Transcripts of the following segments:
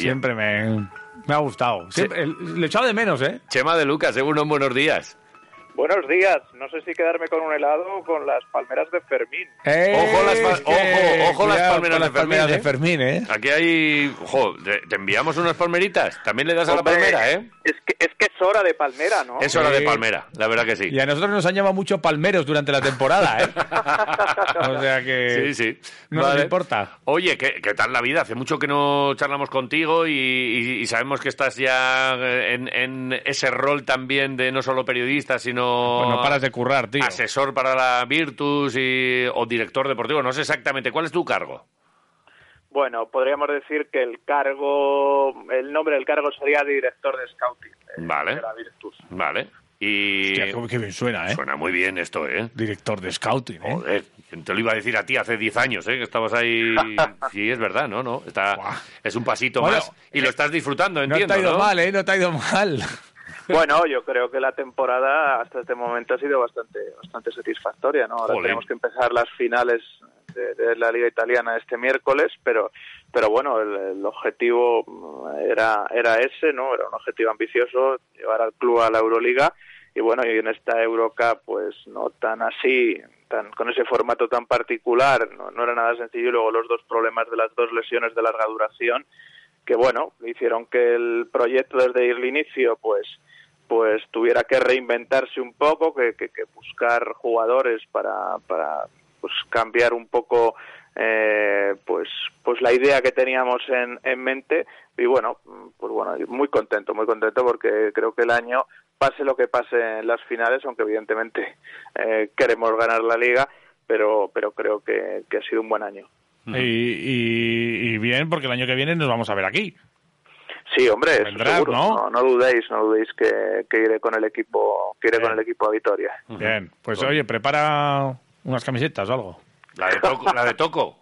Siempre me, me ha gustado. Siempre- le echaba de menos, ¿eh? Chema de Lucas, según buenos días. Buenos días. No sé si quedarme con un helado o con las palmeras de Fermín. Ojo las pa- Es que- ojo, ojo las cuidado palmeras las de Fermín, palmeras ¿eh? de Fermín, ¿eh? Aquí hay... Ojo, te, te enviamos unas palmeritas. También le das a la palmera, ¿eh? Es que, es que es hora de palmera, ¿no? Es hora de palmera, la verdad que sí. Y a nosotros nos han llamado mucho palmeros durante la temporada, ¿eh? o sea que Sí, sí. no nos importa. Oye, ¿qué, qué tal la vida? Hace mucho que no charlamos contigo y, y- y sabemos que estás ya en, en ese rol también de no solo periodista, sino Pues no paras de currar, tío. asesor para la Virtus y, o director deportivo. No sé exactamente cuál es tu cargo. Bueno, podríamos decir que el cargo, el nombre del cargo sería director de scouting de, Vale. de la Virtus. Vale. Y Hostia, bien suena, ¿eh? suena muy bien esto, ¿eh? Director de scouting, ¿eh? Joder, ¿quién te lo iba a decir a ti hace 10 años, ¿eh? Que estabas ahí. Sí, es verdad, ¿no? no Está, es un pasito Bueno, más y lo estás disfrutando, No entiendo. te ha ido ¿no? mal, ¿eh? No te ha ido mal. Bueno, yo creo que la temporada hasta este momento ha sido bastante, bastante satisfactoria, ¿no? Ahora tenemos que empezar las finales de, de la Liga Italiana este miércoles, pero, pero bueno, el, el objetivo mm, era, era ese, ¿no? Era un objetivo ambicioso, llevar al club a la Euroliga y bueno, y en esta Eurocup, pues no tan así, tan, con ese formato tan particular, no, no era nada sencillo y luego los dos problemas de las dos lesiones de larga duración que bueno, hicieron que el proyecto desde el inicio pues pues tuviera que reinventarse un poco, que, que, que buscar jugadores para, para pues cambiar un poco eh, pues pues la idea que teníamos en, en mente y bueno pues bueno muy contento muy contento porque creo que el año pase lo que pase en las finales aunque evidentemente eh, queremos ganar la liga pero pero creo que, que ha sido un buen año y, y- y bien, porque el año que viene nos vamos a ver aquí. Sí, hombre, eso Vendrás, seguro. ¿no? ¿no? no dudéis, no dudéis que, que iré con el equipo, que iré Bien. con el equipo a Vitoria. Bien, pues oye, prepara unas camisetas o algo. La de Toco. La de Toco.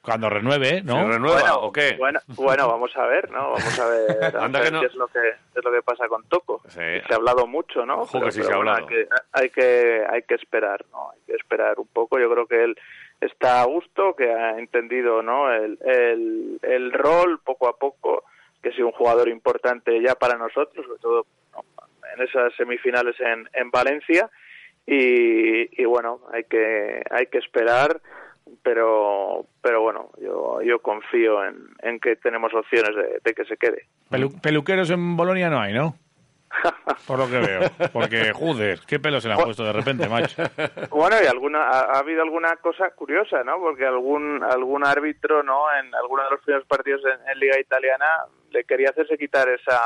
Cuando renueve, ¿no? ¿Se renueva bueno, o qué? Bueno, bueno, vamos a ver, ¿no? Vamos a ver, a Anda ver que no. qué es lo que es lo que pasa con Toco. Sí. Se ha hablado mucho, ¿no? Ojo que sí se ha bueno, hablado. Hay que, hay que hay que esperar, ¿no? Hay que esperar un poco. Yo creo que él está a gusto, que ha entendido, ¿no? El, el, el rol poco a poco, que ha sido un jugador importante ya para nosotros, sobre todo en esas semifinales en, en Valencia. Y, y bueno, hay que hay que esperar pero pero bueno yo yo confío en, en que tenemos opciones de, de que se quede Pelu- peluqueros en Bolonia no hay, ¿no? Por lo que veo. Porque, joder, qué pelo se le han puesto de repente, macho. bueno y alguna ha, ha habido alguna cosa curiosa no porque algún algún árbitro no en alguno de los primeros partidos en, en liga italiana le quería hacerse quitar esa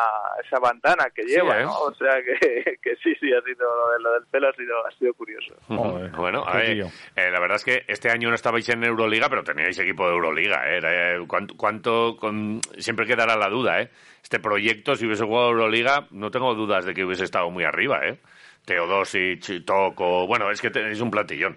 esa bandana que Sí, lleva ¿eh? no o sea que, que sí sí ha sido lo, de- lo del pelo ha sido ha sido curioso Joder, Bueno, a ver, eh, la verdad es que este año no estabais en Euroliga, pero teníais equipo de Euroliga. ¿eh? Era, eh, ¿Cuánto, cuánto con- siempre quedará la duda, ¿eh? Este proyecto, si hubiese jugado Euroliga, no tengo dudas de que hubiese estado muy arriba, ¿eh? Teodosic, Toco... Bueno, es que tenéis un platillón.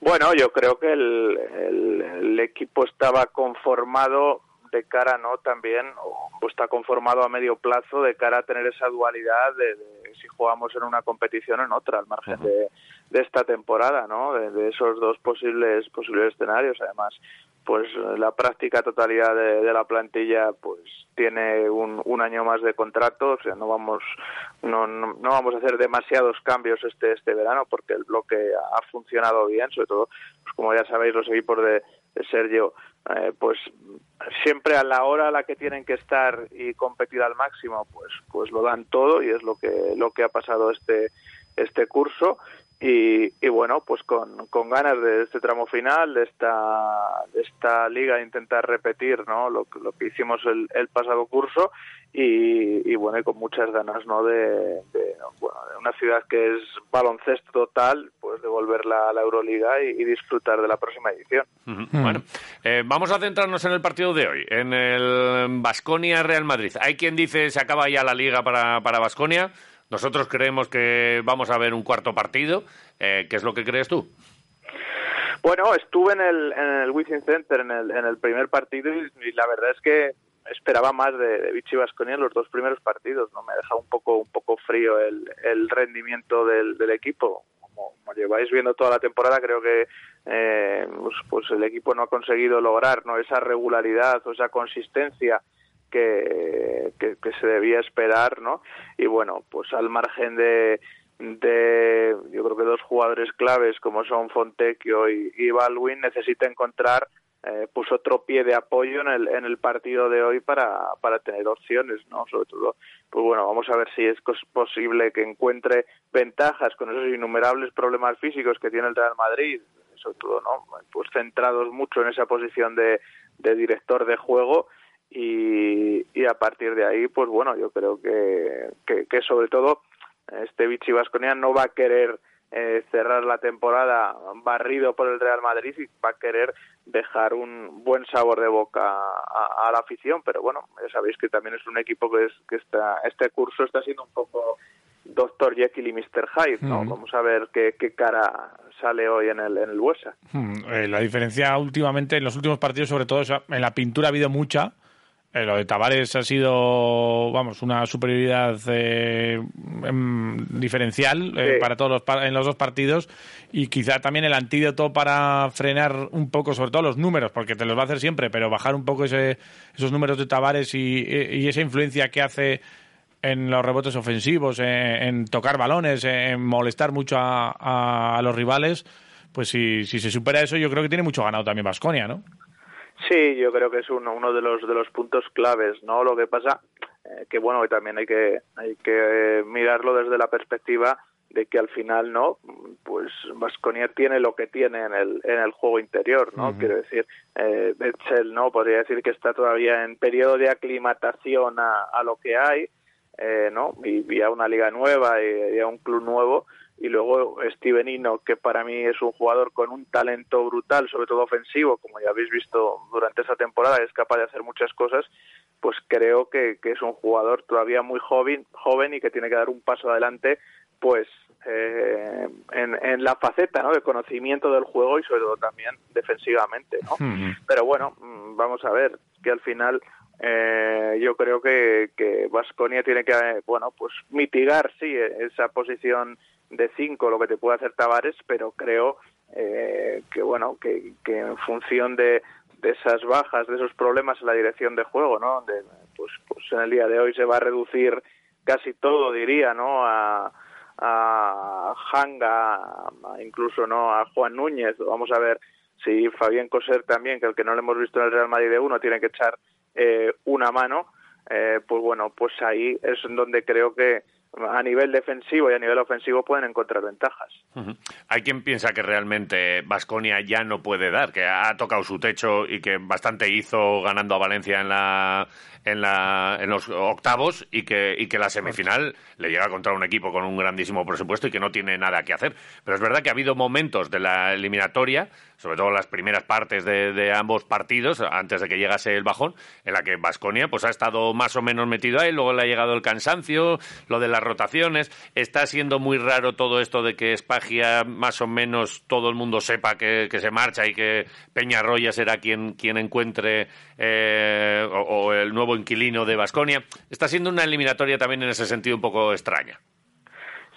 Bueno, yo creo que el, el- el equipo estaba conformado de cara, ¿no? También, o está conformado a medio plazo de cara a tener esa dualidad de, de si jugamos en una competición o en otra, al margen de, de esta temporada, ¿no? De, de esos dos posibles posibles escenarios. Además, pues la práctica totalidad de, la plantilla, pues tiene un, un año más de contrato, o sea, no vamos no, no, no vamos a hacer demasiados cambios este este verano porque el bloque ha funcionado bien, sobre todo, pues como ya sabéis, los equipos de Sergio, eh, pues siempre a la hora a la que tienen que estar y competir al máximo, pues pues lo dan todo y es lo que lo que ha pasado este este curso y, y bueno pues con, con ganas de este tramo final de esta de esta liga intentar repetir no lo, que- lo que hicimos el, el pasado curso y, y bueno y con muchas ganas no de, de, bueno, de una ciudad que es baloncesto total pues de volverla a la Euroliga y, y disfrutar de la próxima edición Ujú. Bueno, eh, vamos a centrarnos en el partido de hoy, en el Basconia-Real Madrid. Hay quien dice se acaba ya la liga para Basconia. Nosotros creemos que vamos a ver un cuarto partido. Eh, ¿Qué es lo que crees tú? Bueno, estuve en el, en el Wizzing Center en el, en el primer partido y, la verdad es que esperaba más de, de Vichy Vasconia en los dos primeros partidos. No me ha dejado un poco un poco frío el, el rendimiento del, del equipo. Como, como lleváis viendo toda la temporada, creo que eh, pues, pues el equipo no ha conseguido lograr no esa regularidad o esa consistencia que, que, se debía esperar, ¿no? Y bueno, pues al margen de, de yo creo que dos jugadores claves como son Fontecchio y, y Baldwin necesita encontrar eh, pues otro pie de apoyo en el, en el partido de hoy para, para tener opciones, ¿no? Sobre todo, pues bueno, vamos a ver si es posible que encuentre ventajas con esos innumerables problemas físicos que tiene el Real Madrid, sobre todo, ¿no? Pues centrados mucho en esa posición de, de director de juego y, y a partir de ahí, pues bueno, yo creo que, que, que sobre todo este Vichy Vasconia no va a querer eh, cerrar la temporada barrido por el Real Madrid y va a querer dejar un buen sabor de boca a, la afición, pero bueno, ya sabéis que también es un equipo que, es, que está, este curso está siendo un poco Doctor Jekyll y Mr. Hyde, ¿no? Vamos a ver qué, qué, cara sale hoy en el, en el eh, la diferencia últimamente, en los últimos partidos, sobre todo, en la pintura ha habido mucha, eh, lo de Tavares ha sido, vamos, una superioridad eh, em, diferencial eh, para todos los en los dos partidos y quizá también el antídoto para frenar un poco, sobre todo los números, porque te los va a hacer siempre, pero bajar un poco ese, esos números de Tavares y, esa influencia que hace en los rebotes ofensivos, en, tocar balones, en molestar mucho a, a, los rivales, pues si, si se supera eso, yo creo que tiene mucho ganado también Vasconia, ¿no? Sí, yo creo que es uno, uno de los de los puntos claves, ¿no? Lo que pasa eh, que bueno, también hay que hay que mirarlo desde la perspectiva de que al final no pues Vasconia tiene lo que tiene en el en el juego interior no quiero decir eh, Betzel no podría decir que está todavía en periodo de aclimatación a, a lo que hay eh, no y, y, a una liga nueva y, y, a un club nuevo y luego Steven Ino, que para mí es un jugador con un talento brutal, sobre todo ofensivo, como ya habéis visto durante esa temporada, es capaz de hacer muchas cosas, pues creo que, que es un jugador todavía muy joven, joven y que tiene que dar un paso adelante, pues eh, en, en, la faceta ¿no? de conocimiento del juego y sobre todo también defensivamente. ¿no? Pero bueno, mm, vamos a ver que al final eh, yo creo que que Vasconia tiene que bueno pues mitigar sí esa posición de cinco lo que te puede hacer Tavares, pero creo eh, que bueno que, que en función de, de esas bajas, de esos problemas en la dirección de juego, ¿no? Pues, pues en el día de hoy se va a reducir casi todo, diría, ¿no? A, a Hanga, incluso no a Juan Núñez. Vamos a ver si Fabián Coser también, que el que no le hemos visto en el Real Madrid de uno, tiene que echar eh, una mano. Eh, pues bueno, pues ahí es donde creo que, a nivel defensivo y a nivel ofensivo pueden encontrar ventajas. Hay quien piensa que realmente Vasconia ya no puede dar, que ha tocado su techo y que bastante hizo ganando a Valencia en la en, la, en los octavos y que, y que la semifinal le llega contra un equipo con un grandísimo presupuesto y que no tiene nada que hacer. Pero es verdad que ha habido momentos de la eliminatoria, sobre todo las primeras partes de, de ambos partidos, antes de que llegase el bajón, en la que Vasconia pues, ha estado más o menos metido ahí, luego le ha llegado el cansancio, lo de las rotaciones. Está siendo muy raro todo esto de que Espagia más o menos todo el mundo sepa que, se marcha y que Peñarroya será quien, quien encuentre eh, o, el nuevo inquilino de Basconia. Está siendo una eliminatoria también en ese sentido un poco extraña.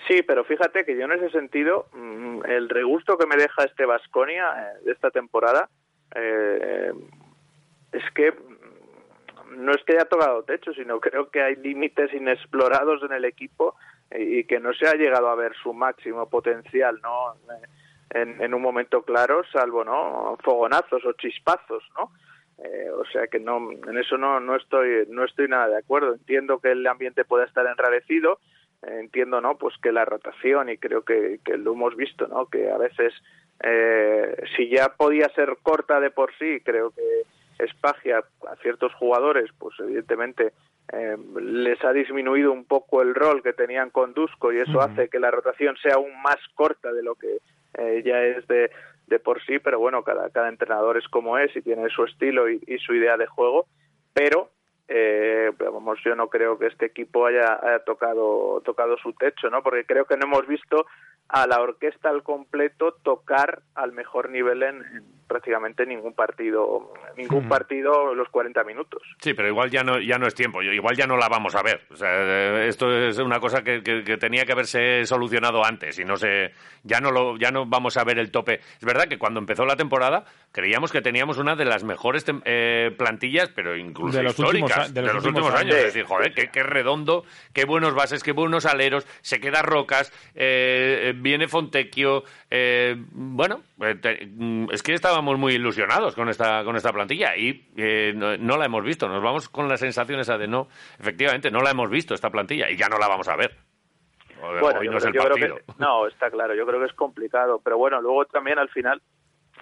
Sí, pero fíjate que yo en ese sentido, mm, el regusto que me deja este Basconia eh, de esta temporada eh, es que no es que haya tocado techo, sino creo que hay límites inexplorados en el equipo y que no se ha llegado a ver su máximo potencial, ¿no? En, en un momento claro, salvo, ¿no? Fogonazos o chispazos, ¿no? Eh, o sea que no, en eso no, no estoy, no estoy nada de acuerdo. Entiendo que el ambiente pueda estar enrarecido, eh, entiendo, ¿no? Pues que la rotación y creo que, que lo hemos visto, ¿no? Que a veces, eh, si ya podía ser corta de por sí, creo que Espagia a ciertos jugadores, pues evidentemente eh, les ha disminuido un poco el rol que tenían con Dusko y eso hace que la rotación sea aún más corta de lo que eh, ya es de, de por sí, pero bueno, cada, cada entrenador es como es y tiene su estilo y, su idea de juego, pero eh, vamos, yo no creo que este equipo haya, tocado, tocado su techo, ¿no? Porque creo que no hemos visto a la orquesta al completo tocar al mejor nivel en, prácticamente ningún partido, ningún partido los 40 minutos. Sí, pero igual ya no ya no es tiempo, igual ya no la vamos a ver. O sea, esto es una cosa que, que, tenía que haberse solucionado antes y no sé, ya no lo ya no vamos a ver el tope. Es verdad que cuando empezó la temporada creíamos que teníamos una de las mejores eh, plantillas, pero incluso de los históricas últimos, de los, últimos, años. Es decir, joder, qué, qué, redondo, qué buenos bases, qué buenos aleros, se queda Rocas, eh, viene Fontecchio, eh, bueno, mm, es que estábamos muy ilusionados con esta con esta plantilla y no, la hemos visto. Nos vamos con la sensación esa de no, efectivamente, no la hemos visto esta plantilla y ya no la vamos a ver. Bueno, no, no, está claro, yo creo que es complicado, pero bueno, luego también al final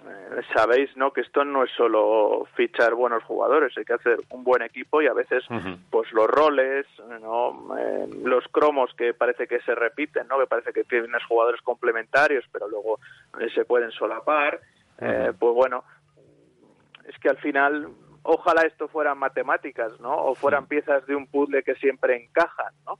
eh, sabéis no que esto no es solo fichar buenos jugadores hay que hacer un buen equipo y a veces pues los roles no eh, los cromos que parece que se repiten no que parece que tienes jugadores complementarios pero luego eh, se pueden solapar. Pues bueno es que al final ojalá esto fueran matemáticas no o fueran piezas de un puzzle que siempre encajan no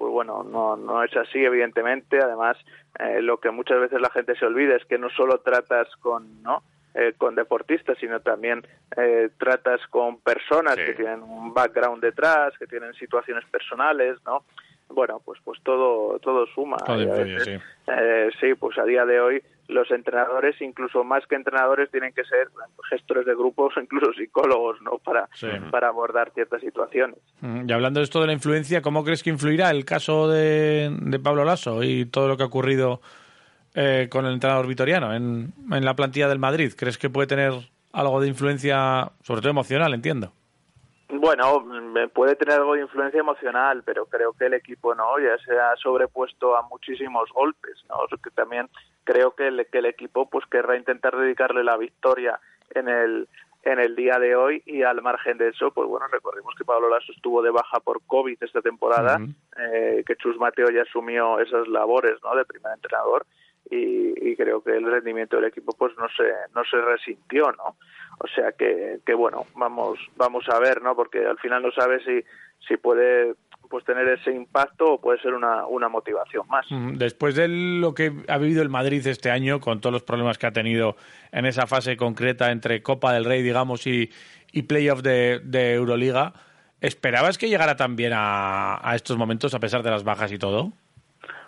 pues bueno, no, no es así, evidentemente. Además, eh, lo que muchas veces la gente se olvida es que no solo tratas con, ¿no? Eh, con deportistas, sino también eh, tratas con personas que tienen un background detrás, que tienen situaciones personales, ¿no? Bueno, pues pues todo todo suma. sí. sí, pues a día de hoy los entrenadores, incluso más que entrenadores, tienen que ser gestores de grupos o incluso psicólogos, ¿no? Para, para abordar ciertas situaciones. Mm, y hablando de esto de la influencia, ¿cómo crees que influirá el caso de, Pablo Lasso y todo lo que ha ocurrido eh, con el entrenador vitoriano en, en la plantilla del Madrid? ¿Crees que puede tener algo de influencia, sobre todo emocional, entiendo? Bueno, puede tener algo de influencia emocional, pero creo que el equipo no ya se ha sobrepuesto a muchísimos golpes, ¿no? que también creo que el, que el equipo pues querrá intentar dedicarle la victoria en el en el día de hoy y al margen de eso, pues bueno, recordemos que Pablo Lasso estuvo de baja por COVID esta temporada, eh, que Chus Mateo ya asumió esas labores, ¿no? De primer entrenador y, creo que el rendimiento del equipo pues no se no se resintió no o sea que, que bueno vamos vamos a ver no porque al final no sabe si si puede pues tener ese impacto o puede ser una, una motivación más. Después de lo que ha vivido el Madrid este año, con todos los problemas que ha tenido en esa fase concreta entre Copa del Rey, digamos, y, y playoff de, de Euroliga, ¿esperabas que llegara también a, a estos momentos a pesar de las bajas y todo?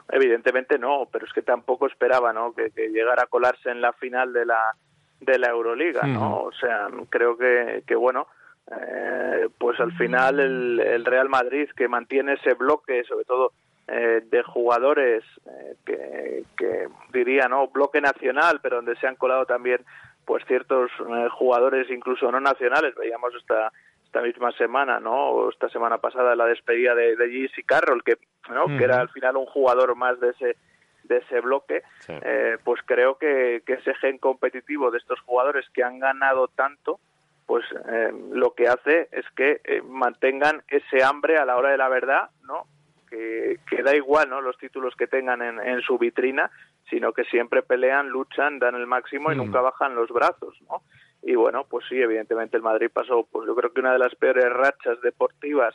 Evidentemente no, pero es que tampoco esperaba ¿no? que, llegara a colarse en la final de la, de la Euroliga, ¿no? O sea, creo que, que bueno, eh, pues al final el, el, Real Madrid que mantiene ese bloque, sobre todo eh, de jugadores eh, que, que diría, ¿no? Bloque nacional, pero donde se han colado también pues ciertos jugadores incluso no nacionales. Veíamos esta esta misma semana, ¿no? O esta semana pasada la despedida de, de y Carroll, que, ¿no? que era al final un jugador más de ese de ese bloque, eh, pues creo que, que, ese gen competitivo de estos jugadores que han ganado tanto, pues eh, lo que hace es que eh, mantengan ese hambre a la hora de la verdad, ¿no? Que, que da igual, ¿no? Los títulos que tengan en, en, su vitrina, sino que siempre pelean, luchan, dan el máximo y nunca bajan los brazos, ¿no? y bueno, pues sí, evidentemente el Madrid pasó, pues yo creo que una de las peores rachas deportivas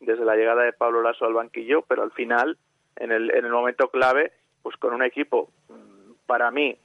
desde la llegada de Pablo Lasso al banquillo, pero al final, en el, en el momento clave, pues con un equipo, mm, para mí,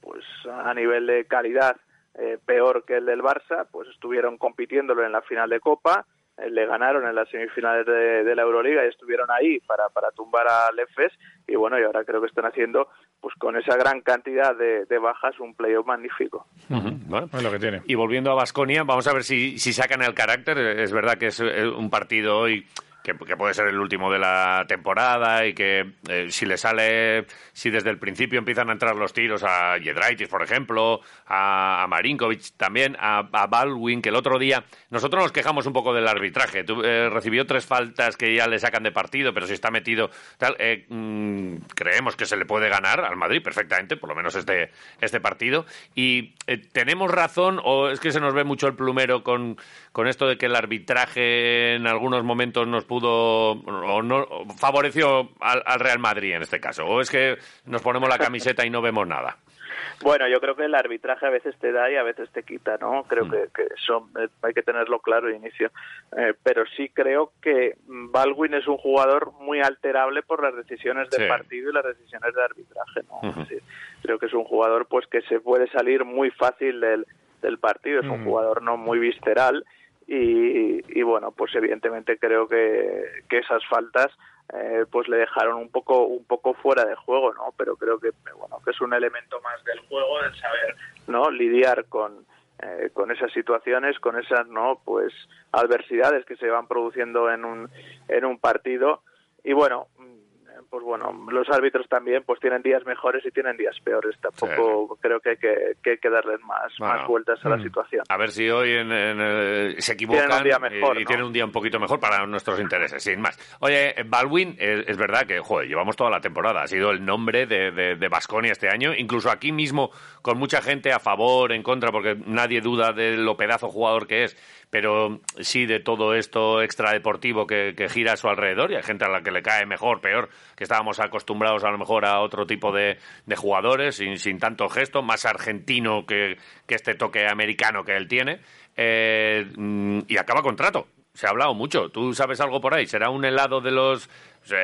pues a nivel de calidad eh, peor que el del Barça, pues estuvieron compitiéndolo en la final de Copa, eh, le ganaron en las semifinales de, la Euroliga y estuvieron ahí para, para tumbar al EFES y bueno, y ahora creo que están haciendo pues con esa gran cantidad de, bajas un playoff magnífico. Bueno, es lo que tiene. Y volviendo a Basconia, vamos a ver si, si sacan el carácter. Es verdad que es un partido hoy que, puede ser el último de la temporada y que eh, si le sale, si desde el principio empiezan a entrar los tiros a Jedraitis, por ejemplo, a, Marinkovic también, a, Baldwin, que el otro día nosotros nos quejamos un poco del arbitraje. Eh, recibió tres faltas que ya le sacan de partido, pero si está metido tal, eh, mm, creemos que se le puede ganar al Madrid perfectamente, por lo menos este, este partido. Y tenemos razón o es que se nos ve mucho el plumero con, con esto de que el arbitraje en algunos momentos nos pudo o no favoreció al, Real Madrid en este caso o es que nos ponemos la camiseta y no vemos nada Bueno, yo creo que el arbitraje a veces te da y a veces te quita, ¿no? Creo que, que, eso eh, hay que tenerlo claro de inicio. Eh, pero sí creo que Baldwin es un jugador muy alterable por las decisiones del Sí. partido y las decisiones de arbitraje, ¿no? Creo que es un jugador pues que se puede salir muy fácil del, del partido, es un Ujú. jugador no muy visceral y, y bueno, pues evidentemente creo que, que esas faltas eh, pues le dejaron un poco un poco fuera de juego, ¿no? Pero creo que bueno que es un elemento más del juego del saber, ¿no? Lidiar con eh, con esas situaciones, con esas no pues adversidades que se van produciendo en un en un partido y bueno pues bueno los árbitros también pues tienen días mejores y tienen días peores tampoco creo que hay que, que hay que darles más Bueno, más vueltas a la mm. situación A ver si hoy en, en, eh, se equivocan Tienen un día mejor, y, y ¿no? tienen un día un poquito mejor para nuestros intereses, sin más. Oye, Baldwin, es, es verdad que, joder, llevamos toda la temporada. Ha sido el nombre de, de, de Baskonia este año. Incluso aquí mismo, con mucha gente a favor, en contra, porque nadie duda de lo pedazo jugador que es. Pero sí de todo esto extradeportivo que, que gira a su alrededor. Y hay gente a la que le cae mejor, peor, que estábamos acostumbrados a lo mejor a otro tipo de, de jugadores, sin, sin tanto gesto, más argentino que, este toque americano que él tiene. Eh, y acaba contrato. Se ha hablado mucho. ¿Tú sabes algo por ahí? ¿Será un helado de los...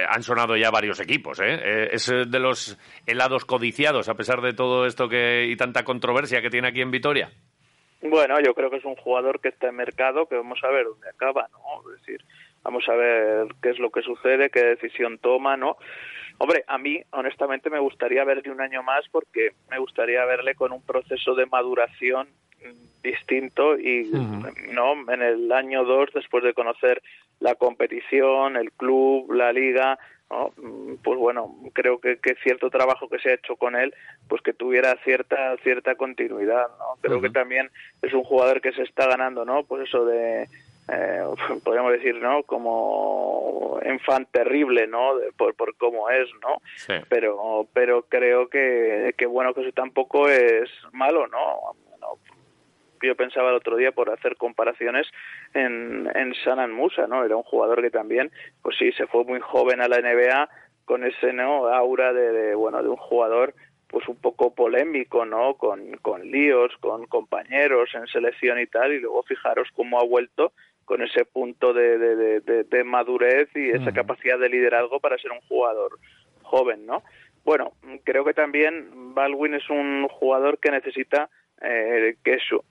han sonado ya varios equipos, ¿eh? Eh, Es de los helados codiciados, a pesar de todo esto que y tanta controversia que tiene aquí en Vitoria. Bueno, yo creo que es un jugador que está en mercado, que vamos a ver dónde acaba, ¿no? Es decir, vamos a ver qué es lo que sucede, qué decisión toma, ¿no? Hombre, a mí, honestamente, me gustaría verle un año más porque me gustaría verle con un proceso de maduración mm, distinto y no en el año 2 después de conocer la competición el club la liga ¿no? Mm, pues bueno creo que, que cierto trabajo que se ha hecho con él pues que tuviera cierta cierta continuidad no creo que también es un jugador que se está ganando no pues eso de eh, podríamos decir no como enfant terrible no De- por por cómo es no Sí. pero pero creo que, que bueno que eso tampoco es malo no No, yo pensaba el otro día por hacer comparaciones en, en Sanan Musa, ¿no? Era un jugador que también, pues sí, se fue muy joven a la NBA con ese no aura de, de, bueno de un jugador pues un poco polémico, ¿no? Con, con líos, con compañeros en selección y tal, y luego fijaros cómo ha vuelto con ese punto de, de, de, de- de madurez y esa capacidad de liderazgo para ser un jugador joven, ¿no? Bueno, creo que también Baldwin es un jugador que necesita eh, que eso,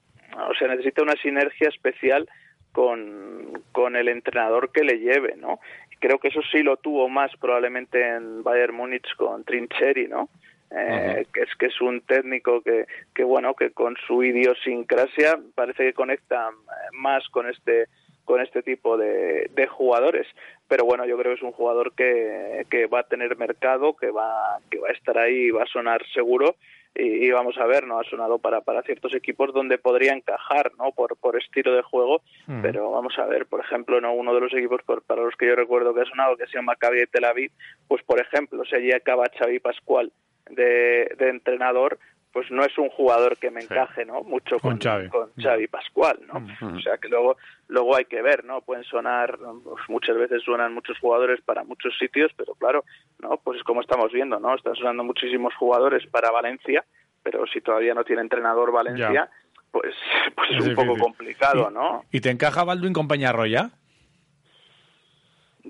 o sea, necesita una sinergia especial con, con el entrenador que le lleve, ¿no? Creo que eso sí lo tuvo más probablemente en Bayern Múnich con Trincheri, ¿no? Eh, que es que es un técnico que, que bueno que con su idiosincrasia parece que conecta eh, más con este con este tipo de, de jugadores pero bueno yo creo que es un jugador que, que va a tener mercado que va que va a estar ahí y va a sonar seguro y, y vamos a ver no ha sonado para para ciertos equipos donde podría encajar no por por estilo de juego. Pero vamos a ver por ejemplo no uno de los equipos por- para los que yo recuerdo que ha sonado que ha sido Maccabi de Tel Aviv pues por ejemplo si allí acaba Xavi Pascual de, de entrenador pues no es un jugador que me encaje no mucho Con con, Xavi. con Xavi Pascual no o sea que luego luego hay que ver no pueden sonar pues, muchas veces suenan muchos jugadores para muchos sitios pero claro no pues es como estamos viendo no están sonando muchísimos jugadores para Valencia pero si todavía no tiene entrenador Valencia Ya. pues pues es, Es un poco complicado ¿Y, no ¿Y te encaja Baldwin con Peñarroya?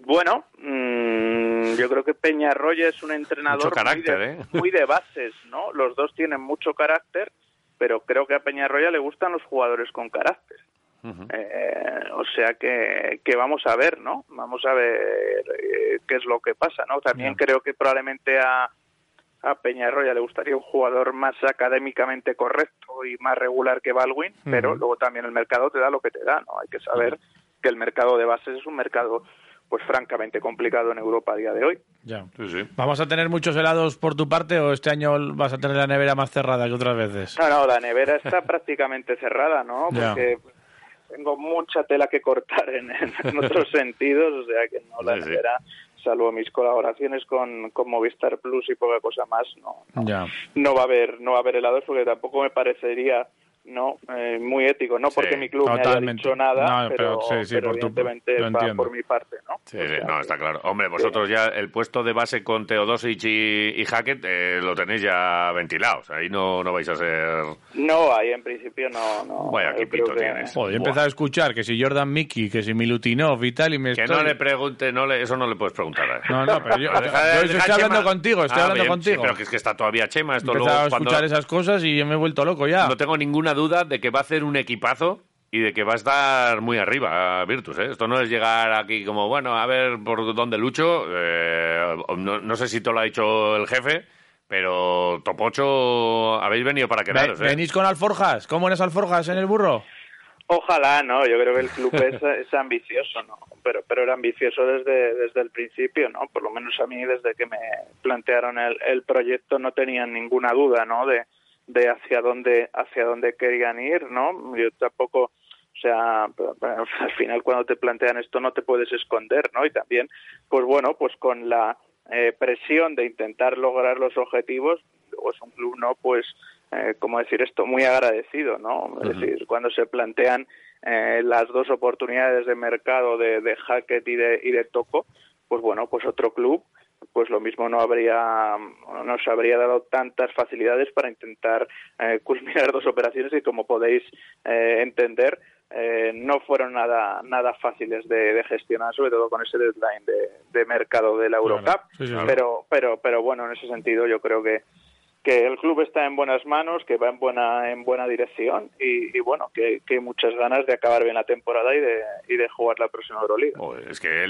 Bueno, mm, yo creo que Peñarroya es un entrenador Mucho carácter, muy, de, ¿eh? muy de bases, ¿no? Los dos tienen mucho carácter, pero creo que a Peñarroya le gustan los jugadores con carácter. Eh, o sea que, que vamos a ver, ¿no? Vamos a ver eh, qué es lo que pasa, ¿no? También creo que probablemente a, a Peñarroya le gustaría un jugador más académicamente correcto y más regular que Baldwin, pero luego también el mercado te da lo que te da, ¿no? Hay que saber que el mercado de bases es un mercado pues francamente complicado en Europa a día de hoy. Ya. Sí, sí. ¿Vamos a tener muchos helados por tu parte o este año vas a tener la nevera más cerrada que otras veces? No, no, la nevera está prácticamente cerrada, ¿no? Ya. Porque tengo mucha tela que cortar en, otros sentidos, o sea que no, la Sí, sí. nevera, salvo mis colaboraciones con, con Movistar Plus y poca cosa más, no, no, Ya. no va a haber no va a haber helados porque tampoco me parecería no eh, muy ético no porque Sí, mi club me haya totalmente. dicho nada No, pero, pero sí, sí, pero por tu- evidentemente lo va entiendo. por mi parte no Sí, O sí, sea no, que- está claro. Hombre, vosotros ya el puesto de base con Teodosic y, y Hackett eh, lo tenéis ya ventilados. Ahí no, no vais a ser... no ahí en principio no no Vaya yo equipito que- tienes. Joder, he empezado a escuchar que si Jordan Mickey, que si Milutinov y tal, y me Que estoy... no le pregunte, no le, eso no le puedes preguntar. a él. No, no, pero yo, Pero deja- yo deja estoy hablando contigo, estoy Ah, hablando bien, sí, contigo. pero que es que está todavía Chema. he Esto empezado luego a cuando- escuchar esas cosas y yo me he vuelto loco ya. No tengo ninguna duda de que va a hacer un equipazo y de que va a estar muy arriba Virtus. ¿eh? Esto no es llegar aquí como, bueno, a ver por dónde lucho. eh, no, no sé si te lo ha dicho el jefe, pero Topocho habéis venido para quedaros. ¿eh? ¿Venís con alforjas? ¿Cómo eres alforjas en el burro? Ojalá, no, yo creo que el club es, es ambicioso, ¿no? Pero, pero era ambicioso desde, desde el principio, ¿no? Por lo menos a mí, desde que me plantearon el, el proyecto, no tenían ninguna duda, ¿no? De, de hacia dónde, hacia dónde querían ir, ¿no? Yo tampoco, o sea, al final cuando te plantean esto no te puedes esconder, ¿no? Y también, pues bueno, pues con la eh, presión de intentar lograr los objetivos, luego es un club, ¿no? Pues, eh, ¿cómo decir esto? Muy agradecido, ¿no? Es decir, cuando se plantean eh, las dos oportunidades de mercado de, de Hackett y de, y de Toco, pues bueno, pues otro club, pues lo mismo no habría, no se habría dado tantas facilidades para intentar eh, culminar dos operaciones y como podéis eh, entender, eh, no fueron nada nada fáciles de, de gestionar, sobre todo con ese deadline de, de mercado de la. Eurocup. Sí. Pero, pero, pero bueno, en ese sentido yo creo que que el club está en buenas manos, que va en buena en buena dirección y, bueno, que, hay muchas ganas de acabar bien la temporada y de, y de jugar la próxima Euroliga. Es que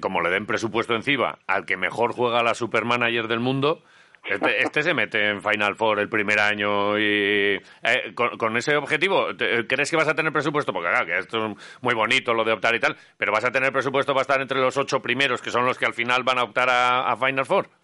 como le den presupuesto encima al que mejor juega la Supermanager del mundo, este, este se mete en Final Four el primer año y eh, con, ese objetivo, ¿crees que vas a tener presupuesto? Porque claro, que esto es muy bonito lo de optar y tal, pero vas a tener presupuesto para estar entre los ocho primeros, que son los que al final van a optar a Final Four.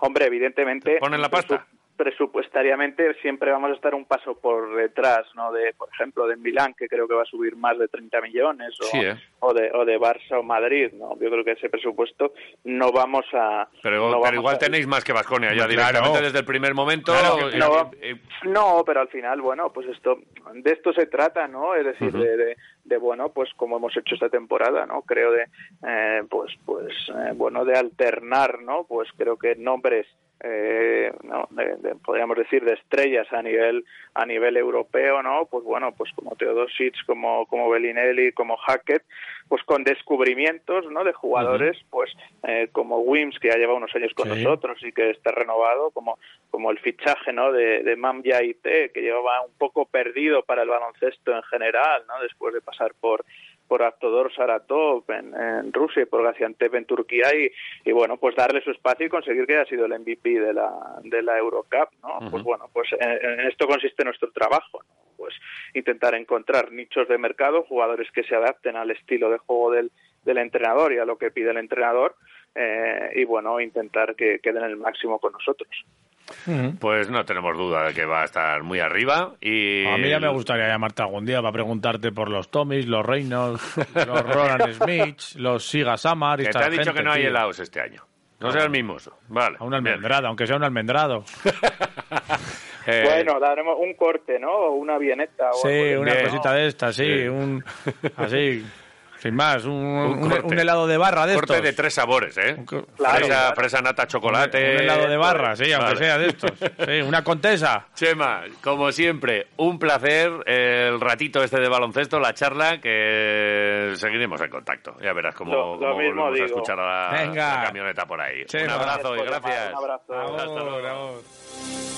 Hombre, evidentemente, ¿Te ponen la pasta? Presupuestariamente siempre vamos a estar un paso por detrás, ¿no? De, por ejemplo, de Milán, que creo que va a subir más de 30 millones, o, Sí, ¿eh? o de o de Barça o Madrid, ¿no? Yo creo que ese presupuesto no vamos a... Pero, no pero vamos igual a- tenéis más que Vasconia ya Claro. directamente desde el primer momento. Claro que- y- no, y- no, pero al final, bueno, pues esto, de esto se trata, ¿no? Es decir, de, de, de, bueno, pues como hemos hecho esta temporada, ¿no? Creo de, eh, pues, pues, eh, bueno, de alternar, ¿no? Pues creo que nombres, eh, ¿no? De- de- podríamos decir de estrellas a nivel, a nivel europeo, ¿no? Pues bueno, pues como Teodosic, como, como Bellinelli, como Hackett, pues con descubrimientos, ¿no? De jugadores, pues eh, como Wims, que ya lleva unos años con Sí. nosotros y que está renovado, como, como el fichaje, ¿no? De, de Mamja Ite, que llevaba un poco perdido para el baloncesto en general, ¿no? Después de pasar por por Aptodor Saratov en, en Rusia y por Gaziantep en Turquía y, y bueno pues darle su espacio y conseguir que haya sido el MVP de la de la Eurocup no pues bueno pues en, en esto consiste nuestro trabajo ¿no? pues intentar encontrar nichos de mercado jugadores que se adapten al estilo de juego del, del entrenador y a lo que pide el entrenador eh, y bueno intentar que queden el máximo con nosotros Pues no tenemos duda de que va a estar muy arriba y... A mí ya me gustaría llamarte algún día para preguntarte por los Tommys, los Reynolds, los Roland Smith, los Siga Samar y Que te esta ha dicho gente, que no hay tío. helados este año. No seas mimoso. Vale. A un bien. almendrado, aunque sea un almendrado. Eh, bueno daremos un corte no o una vieneta o Sí, algo una Bien. cosita de estas, sí, Sí. un así, sin más, un, un- corte. un helado de barra de corte estos. de tres sabores, ¿eh? Claro, fresa, claro. fresa, nata, chocolate. un helado de barra, sí, aunque Vale. sea de estos. Sí, una contesa. Chema, como siempre, un placer el ratito este de baloncesto, la charla, que seguiremos en contacto. Ya verás cómo, Lo- lo cómo mismo volvemos a escuchar a la, Venga. la camioneta por ahí. Chema. Un abrazo y Gracias un abrazo. Hasta luego.